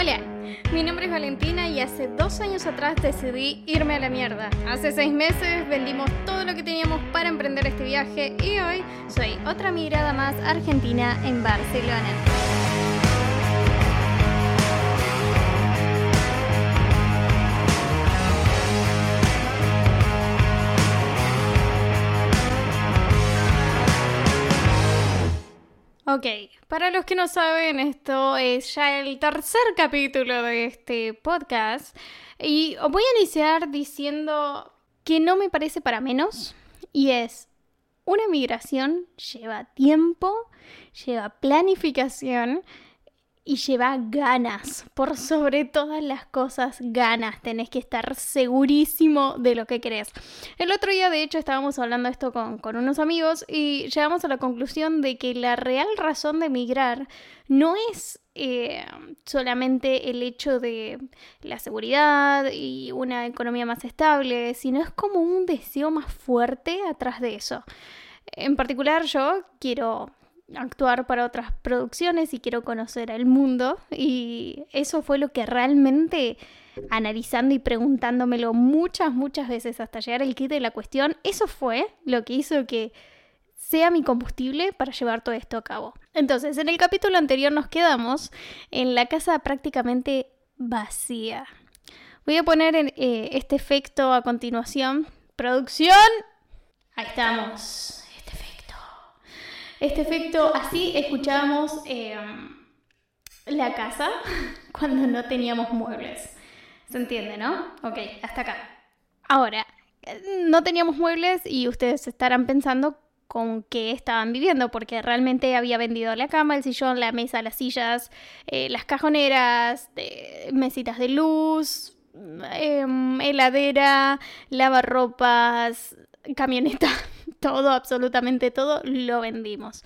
Hola, mi nombre es Valentina y hace dos años atrás decidí irme a la mierda. Hace seis meses vendimos todo lo que teníamos para emprender este viaje y hoy soy otra migrada más argentina en Barcelona. Ok, para los que no saben, esto es ya el tercer capítulo de este podcast. Y voy a iniciar diciendo que no me parece para menos y es, una migración lleva tiempo, lleva planificación y lleva ganas. Por sobre todas las cosas, ganas. Tenés que estar segurísimo de lo que querés. El otro día, de hecho, estábamos hablando esto con, con unos amigos y llegamos a la conclusión de que la real razón de migrar no es eh, solamente el hecho de la seguridad y una economía más estable, sino es como un deseo más fuerte atrás de eso. En particular yo quiero actuar para otras producciones y quiero conocer el mundo. Y eso fue lo que realmente, analizando y preguntándomelo muchas, muchas veces hasta llegar al kit de la cuestión, eso fue lo que hizo que sea mi combustible para llevar todo esto a cabo. Entonces, en el capítulo anterior nos quedamos en la casa prácticamente vacía. Voy a poner eh, este efecto a continuación. Producción. Ahí estamos este efecto, así escuchábamos em, la casa cuando no teníamos muebles. ¿Se entiende, no? Ok, hasta acá. Ahora, no teníamos muebles y ustedes estarán pensando con qué estaban viviendo, porque realmente había vendido la cama, el sillón, la mesa, las sillas, eh, las cajoneras, mesitas de luz, em, heladera, lavarropas, camioneta todo, absolutamente todo, lo vendimos.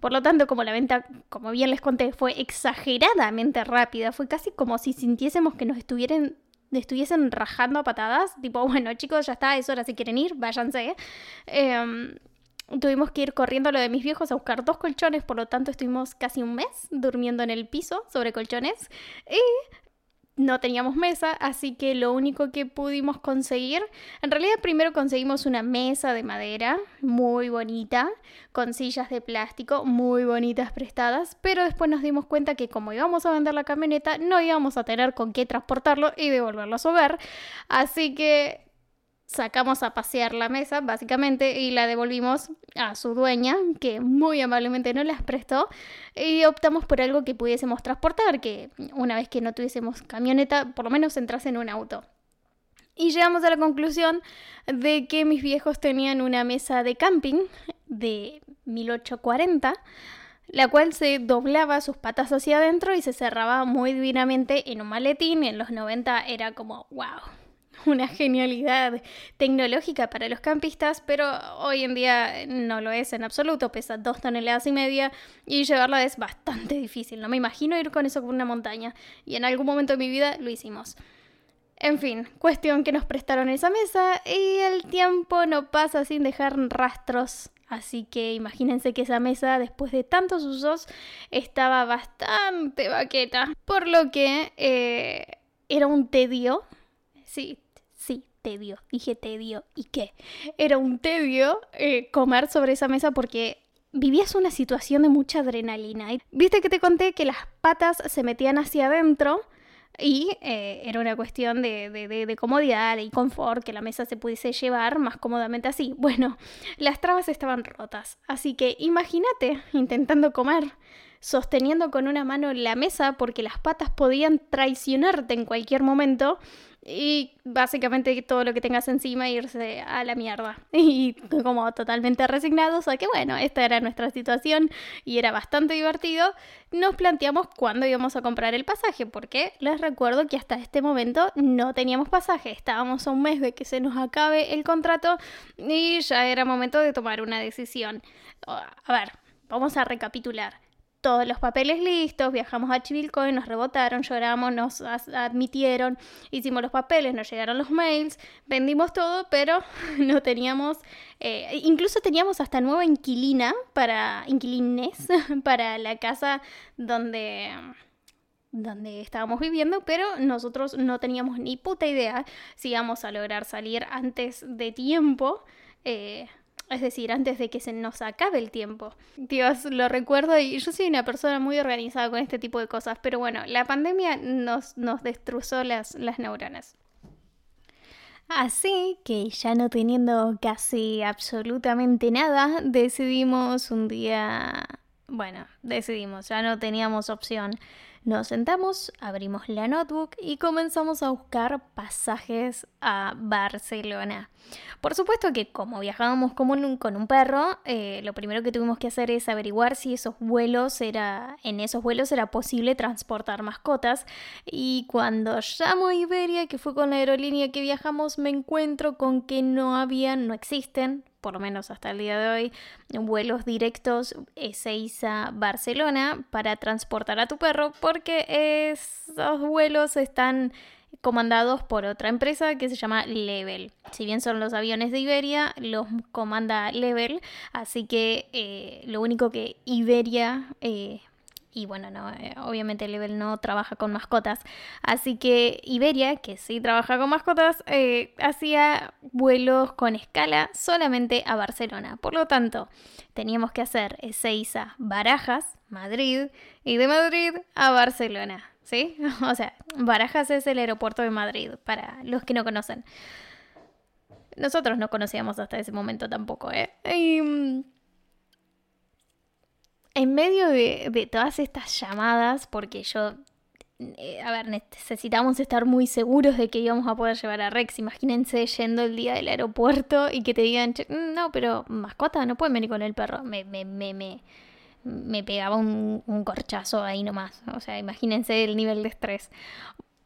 Por lo tanto, como la venta, como bien les conté, fue exageradamente rápida, fue casi como si sintiésemos que nos estuvieran estuviesen rajando a patadas, tipo, bueno chicos, ya está, es hora, si quieren ir, váyanse. Em, tuvimos que ir corriendo a lo de mis viejos a buscar dos colchones, por lo tanto estuvimos casi un mes durmiendo en el piso sobre colchones. Y no teníamos mesa, así que lo único que pudimos conseguir, en realidad primero conseguimos una mesa de madera muy bonita, con sillas de plástico muy bonitas prestadas, pero después nos dimos cuenta que como íbamos a vender la camioneta, no íbamos a tener con qué transportarlo y devolverlo a hogar, así que sacamos a pasear la mesa, básicamente, y la devolvimos a su dueña, que muy amablemente nos las prestó, y optamos por algo que pudiésemos transportar, que una vez que no tuviésemos camioneta, por lo menos entrase en un auto. Y llegamos a la conclusión de que mis viejos tenían una mesa de camping de 1840, la cual se doblaba sus patas hacia adentro y se cerraba muy divinamente en un maletín. En los 90 era como, wow, una genialidad tecnológica para los campistas, pero hoy en día no lo es en absoluto, pesa dos toneladas y media y llevarla es bastante difícil, no me imagino ir con eso por una montaña y en algún momento de mi vida lo hicimos. En fin, cuestión que nos prestaron esa mesa y el tiempo no pasa sin dejar rastros Así que imagínense que esa mesa, después de tantos usos, estaba bastante baqueta. Por lo que eh, era un tedio. Sí, tedio. Dije tedio. ¿Y qué? Era un tedio eh, comer sobre esa mesa porque vivías una situación de mucha adrenalina. Viste que te conté que las patas se metían hacia adentro y eh, era una cuestión de, de, comodidad y confort, que la mesa se pudiese llevar más cómodamente así. Bueno, las trabas estaban rotas, así que imagínate intentando comer, sosteniendo con una mano la mesa porque las patas podían traicionarte en cualquier momento y básicamente todo lo que tengas encima irse a la mierda. Y como totalmente resignados a que bueno, esta era nuestra situación y era bastante divertido, nos planteamos cuándo íbamos a comprar el pasaje, porque les recuerdo que hasta este momento no teníamos pasaje, estábamos a un mes de que se nos acabe el contrato y ya era momento de tomar una decisión. A ver, vamos a recapitular todos los papeles listos, viajamos a Chivilcoy, nos rebotaron, lloramos, nos admitieron, hicimos los papeles, nos llegaron los mails, vendimos todo, pero no teníamos, eh, incluso teníamos hasta nueva inquilina para, inquilines, para la casa donde donde estábamos viviendo, pero nosotros no teníamos ni puta idea si íbamos a lograr salir antes de tiempo. Eh, es decir, antes de que se nos acabe el tiempo. Dios, lo recuerdo y yo soy una persona muy organizada con este tipo de cosas, pero bueno, la pandemia nos, nos destrozó las, las neuronas. Así que ya no teniendo casi absolutamente nada, decidimos un día... Bueno, decidimos, ya no teníamos opción nos sentamos, abrimos la notebook y comenzamos a buscar pasajes a Barcelona. Por supuesto que como viajábamos con un perro, eh, lo primero que tuvimos que hacer es averiguar si esos vuelos era, en esos vuelos era posible transportar mascotas. Y cuando llamo a Iberia, que fue con la aerolínea que viajamos, me encuentro con que no habían, no existen por lo menos hasta el día de hoy, vuelos directos Ezeiza-Barcelona para transportar a tu perro porque esos vuelos están comandados por otra empresa que se llama Level. Si bien son los aviones de Iberia, los comanda Level, así que eh, lo único que Iberia eh, y bueno, no, eh, obviamente Level no trabaja con mascotas. Así que Iberia, que sí trabaja con mascotas, eh, hacía vuelos con escala solamente a Barcelona. Por lo tanto, teníamos que hacer Ezeiza, Barajas, Madrid y de Madrid a Barcelona. ¿Sí? O sea, Barajas es el aeropuerto de Madrid, para los que no conocen. Nosotros no conocíamos hasta ese momento tampoco, ¿eh? Y, mm, en medio de, todas estas llamadas, porque yo, eh, a ver, necesitamos estar muy seguros de que íbamos a poder llevar a Rex. Imagínense yendo el día del aeropuerto y que te digan, mm, no, pero mascota, no pueden venir con el perro. Me, me, me, me, me pegaba un, un corchazo ahí nomás. O sea, imagínense el nivel de estrés.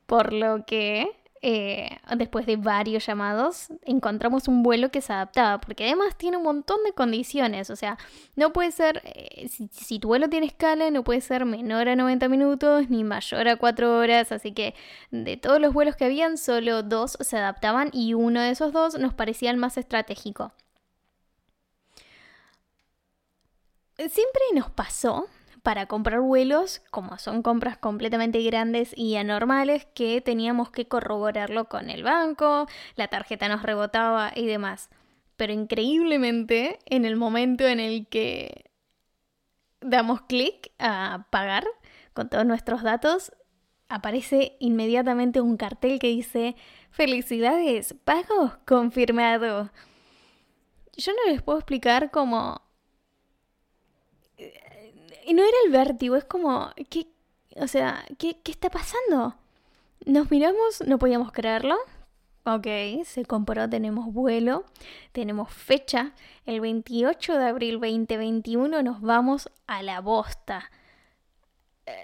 Por lo que eh, después de varios llamados, encontramos un vuelo que se adaptaba, porque además tiene un montón de condiciones, o sea, no puede ser, eh, si, tu vuelo tiene escala, no puede ser menor a 90 minutos ni mayor a 4 horas, así que de todos los vuelos que habían, solo dos se adaptaban y uno de esos dos nos parecía el más estratégico. Siempre nos pasó para comprar vuelos, como son compras completamente grandes y anormales, que teníamos que corroborarlo con el banco, la tarjeta nos rebotaba y demás. Pero increíblemente, en el momento en el que damos clic a pagar con todos nuestros datos, aparece inmediatamente un cartel que dice Felicidades, pago confirmado. Yo no les puedo explicar cómo y no era el vértigo, es como, ¿qué, o sea, ¿qué, ¿qué está pasando? Nos miramos, no podíamos creerlo. Ok, se compró, tenemos vuelo, tenemos fecha. El 28 de abril 2021 nos vamos a la bosta. Eh,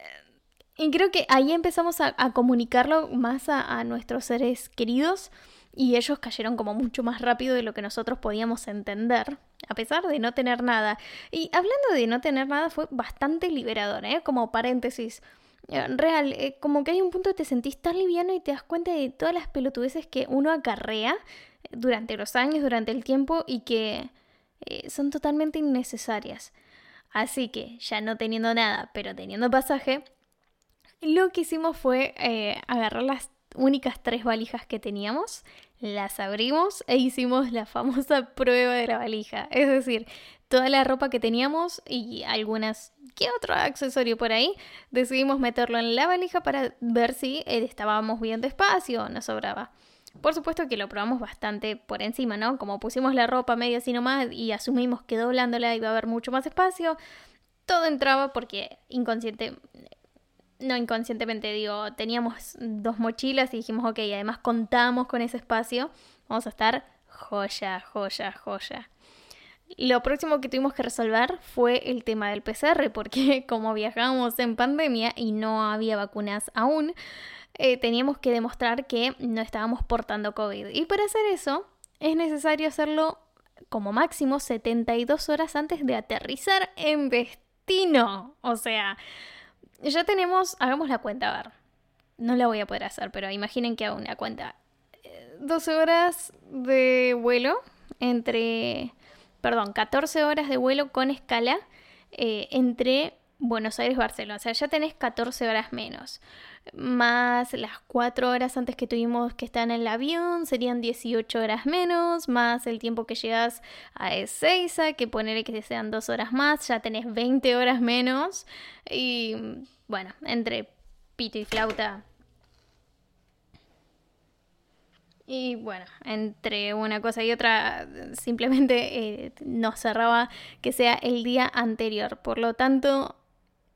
y creo que ahí empezamos a, comunicarlo más a, nuestros seres queridos y ellos cayeron como mucho más rápido de lo que nosotros podíamos entender a pesar de no tener nada. Y hablando de no tener nada, fue bastante liberador, ¿eh? Como paréntesis. Eh, real, eh, como que hay un punto que te sentís tan liviano y te das cuenta de todas las pelotudeces que uno acarrea durante los años, durante el tiempo y que eh, son totalmente innecesarias. Así que, ya no teniendo nada, pero teniendo pasaje, lo que hicimos fue agarrar las únicas tres valijas que teníamos las abrimos e hicimos la famosa prueba de la valija. Es decir, toda la ropa que teníamos y algunas ¿qué otro accesorio por ahí? Decidimos meterlo en la valija para ver si eh, estábamos bien de espacio o nos sobraba. Por supuesto que lo probamos bastante por encima, ¿no? Como pusimos la ropa medio así nomás y asumimos que doblándola iba a haber mucho más espacio, todo entraba porque inconsciente, no inconscientemente digo, teníamos dos mochilas y dijimos, ok, además contamos con ese espacio, vamos a estar joya, joya, joya. Lo próximo que tuvimos que resolver fue el tema del PCR, porque como viajábamos en pandemia y no había vacunas aún, eh, teníamos que demostrar que no estábamos portando COVID. Y para hacer eso es necesario hacerlo como máximo 72 horas antes de aterrizar en destino. O sea, ya tenemos, hagamos la cuenta, a ver. No la voy a poder hacer, pero imaginen que hago una cuenta. 12 eh, horas de vuelo entre, perdón, 14 horas de vuelo con escala eh, entre Buenos Aires-Barcelona. O sea, ya tenés 14 horas menos. Más las 4 horas antes que tuvimos que estar en el avión, serían 18 horas menos. Más el tiempo que llegas a Ezeiza, que ponerle que sean 2 horas más, ya tenés 20 horas menos. Y bueno, entre pito y flauta. Y bueno, entre una cosa y otra, simplemente eh, nos cerraba que sea el día anterior. Por lo tanto,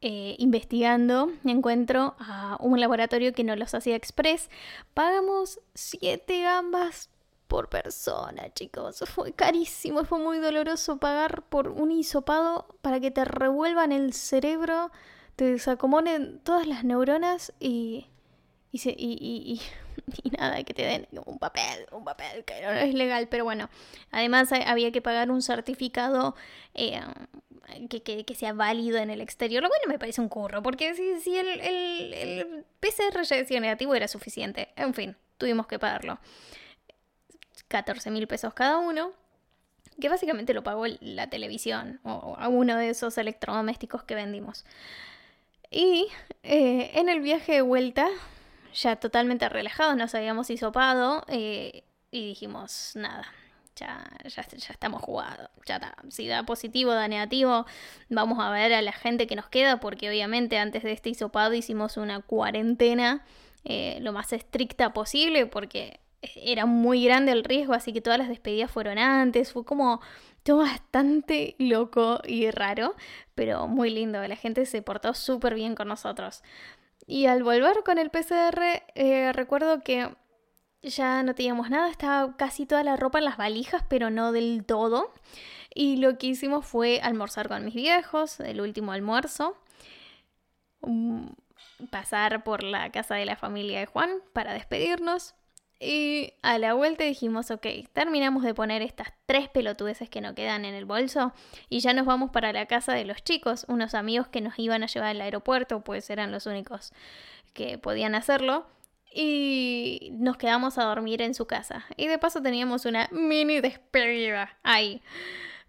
eh, investigando, encuentro a un laboratorio que no los hacía express. Pagamos 7 gambas por persona, chicos. Fue carísimo, fue muy doloroso pagar por un hisopado para que te revuelvan el cerebro, te desacomoden todas las neuronas y. Y, se, y, y, nada, que te den un papel, un papel que no es legal, pero bueno, además había que pagar un certificado eh, que, sea válido en el exterior, lo cual me parece un curro, porque si, el, el, el PCR negativo era suficiente. En fin, tuvimos que pagarlo. 14 mil pesos cada uno, que básicamente lo pagó la televisión o, a uno de esos electrodomésticos que vendimos. Y eh, en el viaje de vuelta, ya totalmente relajados, nos habíamos hisopado eh, y dijimos, nada, ya, ya, estamos jugados. Ya está. Si da positivo, da negativo, vamos a ver a la gente que nos queda, porque obviamente antes de este hisopado hicimos una cuarentena eh, lo más estricta posible, porque era muy grande el riesgo, así que todas las despedidas fueron antes. Fue como todo bastante loco y raro, pero muy lindo. La gente se portó súper bien con nosotros. Y al volver con el PCR, eh, recuerdo que ya no teníamos nada, estaba casi toda la ropa en las valijas, pero no del todo. Y lo que hicimos fue almorzar con mis viejos, el último almuerzo. Mm, pasar por la casa de la familia de Juan para despedirnos. Y a la vuelta dijimos, ok, terminamos de poner estas tres pelotudeces que nos quedan en el bolso y ya nos vamos para la casa de los chicos, unos amigos que nos iban a llevar al aeropuerto, pues eran los únicos que podían hacerlo y nos quedamos a dormir en su casa. Y de paso teníamos una mini despedida ahí.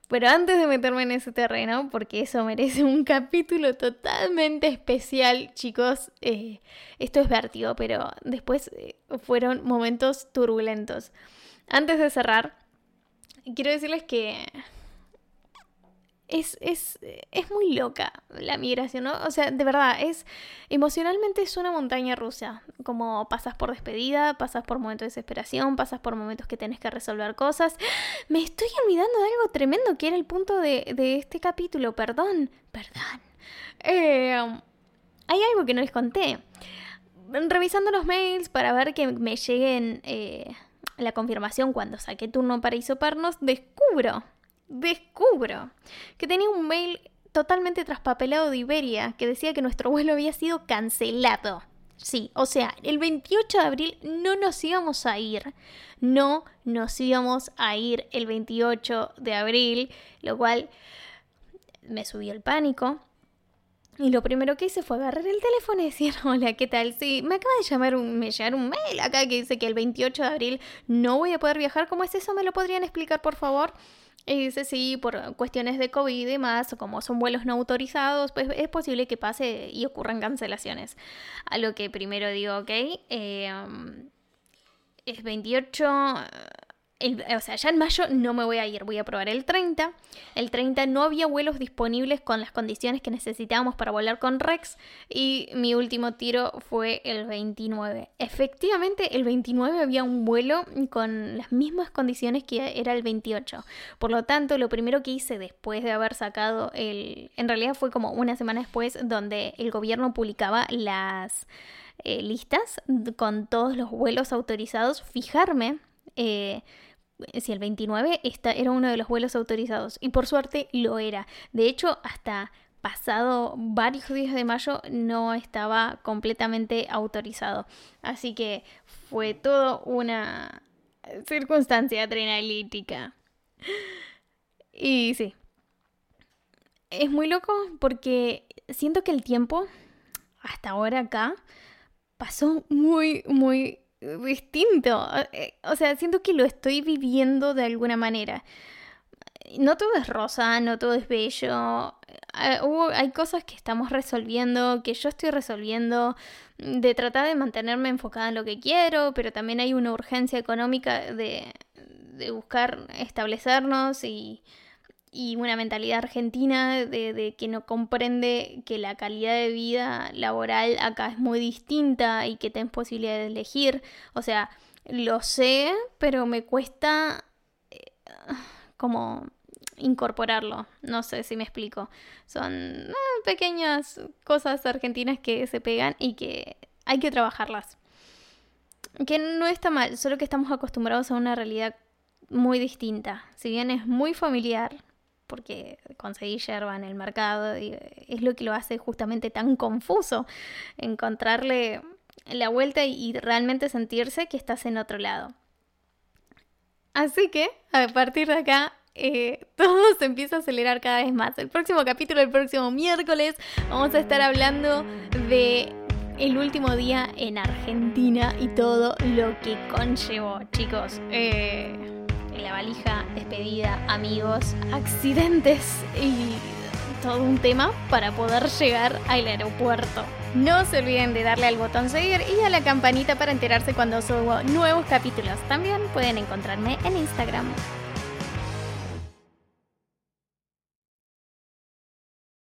Pero antes de meterme en ese terreno, porque eso merece un capítulo totalmente especial, chicos, eh, esto es vértigo, pero después eh, fueron momentos turbulentos. Antes de cerrar, quiero decirles que es, es, es, muy loca la migración, ¿no? O sea, de verdad, es emocionalmente es una montaña rusa. Como pasas por despedida, pasas por momentos de desesperación, pasas por momentos que tienes que resolver cosas. Me estoy olvidando de algo tremendo que era el punto de, de este capítulo, perdón, perdón. Eh, hay algo que no les conté. Revisando los mails para ver que me lleguen eh, la confirmación cuando saqué turno para isoparnos, descubro descubro que tenía un mail totalmente traspapelado de Iberia que decía que nuestro vuelo había sido cancelado. Sí, o sea, el 28 de abril no nos íbamos a ir. No nos íbamos a ir el 28 de abril, lo cual me subió el pánico. Y lo primero que hice fue agarrar el teléfono y decir, hola, ¿qué tal? Sí, me acaba de llamar un, me un mail acá que dice que el 28 de abril no voy a poder viajar. ¿Cómo es eso? ¿Me lo podrían explicar, por favor? Y dice, sí, por cuestiones de COVID y demás, como son vuelos no autorizados, pues es posible que pase y ocurran cancelaciones. A lo que primero digo, ok, eh, es 28, o sea, ya en mayo no me voy a ir, voy a probar el 30. El 30 no había vuelos disponibles con las condiciones que necesitábamos para volar con Rex y mi último tiro fue el 29. Efectivamente, el 29 había un vuelo con las mismas condiciones que era el 28. Por lo tanto, lo primero que hice después de haber sacado el... En realidad fue como una semana después donde el gobierno publicaba las... Eh, listas con todos los vuelos autorizados, fijarme eh, si el 29 esta era uno de los vuelos autorizados y por suerte lo era. De hecho, hasta pasado varios días de mayo no estaba completamente autorizado. Así que fue todo una circunstancia adrenalítica. Y sí. Es muy loco porque siento que el tiempo hasta ahora acá pasó muy, muy distinto. Eh, o sea, siento que lo estoy viviendo de alguna manera. No todo es rosa, no todo es bello. eh, hay cosas que estamos resolviendo, que yo estoy resolviendo, de tratar de mantenerme enfocada en lo que quiero, pero también hay una urgencia económica de, de buscar establecernos y, y una mentalidad argentina de, de, que no comprende que la calidad de vida laboral acá es muy distinta y que tenés posibilidad de elegir. O sea, lo sé, pero me cuesta eh, como incorporarlo. No sé si me explico. Son eh, pequeñas cosas argentinas que se pegan y que hay que trabajarlas. Que no está mal, solo que estamos acostumbrados a una realidad muy distinta. Si bien es muy familiar, porque conseguí yerba en el mercado y es lo que lo hace justamente tan confuso encontrarle la vuelta y realmente sentirse que estás en otro lado. Así que a partir de acá eh, todo se empieza a acelerar cada vez más. El próximo capítulo, el próximo miércoles, vamos a estar hablando de el último día en Argentina y todo lo que conllevó, chicos. Eh, la valija, despedida, amigos, accidentes y todo un tema para poder llegar al aeropuerto. No se olviden de darle al botón seguir y a la campanita para enterarse cuando subo nuevos capítulos. También pueden encontrarme en Instagram.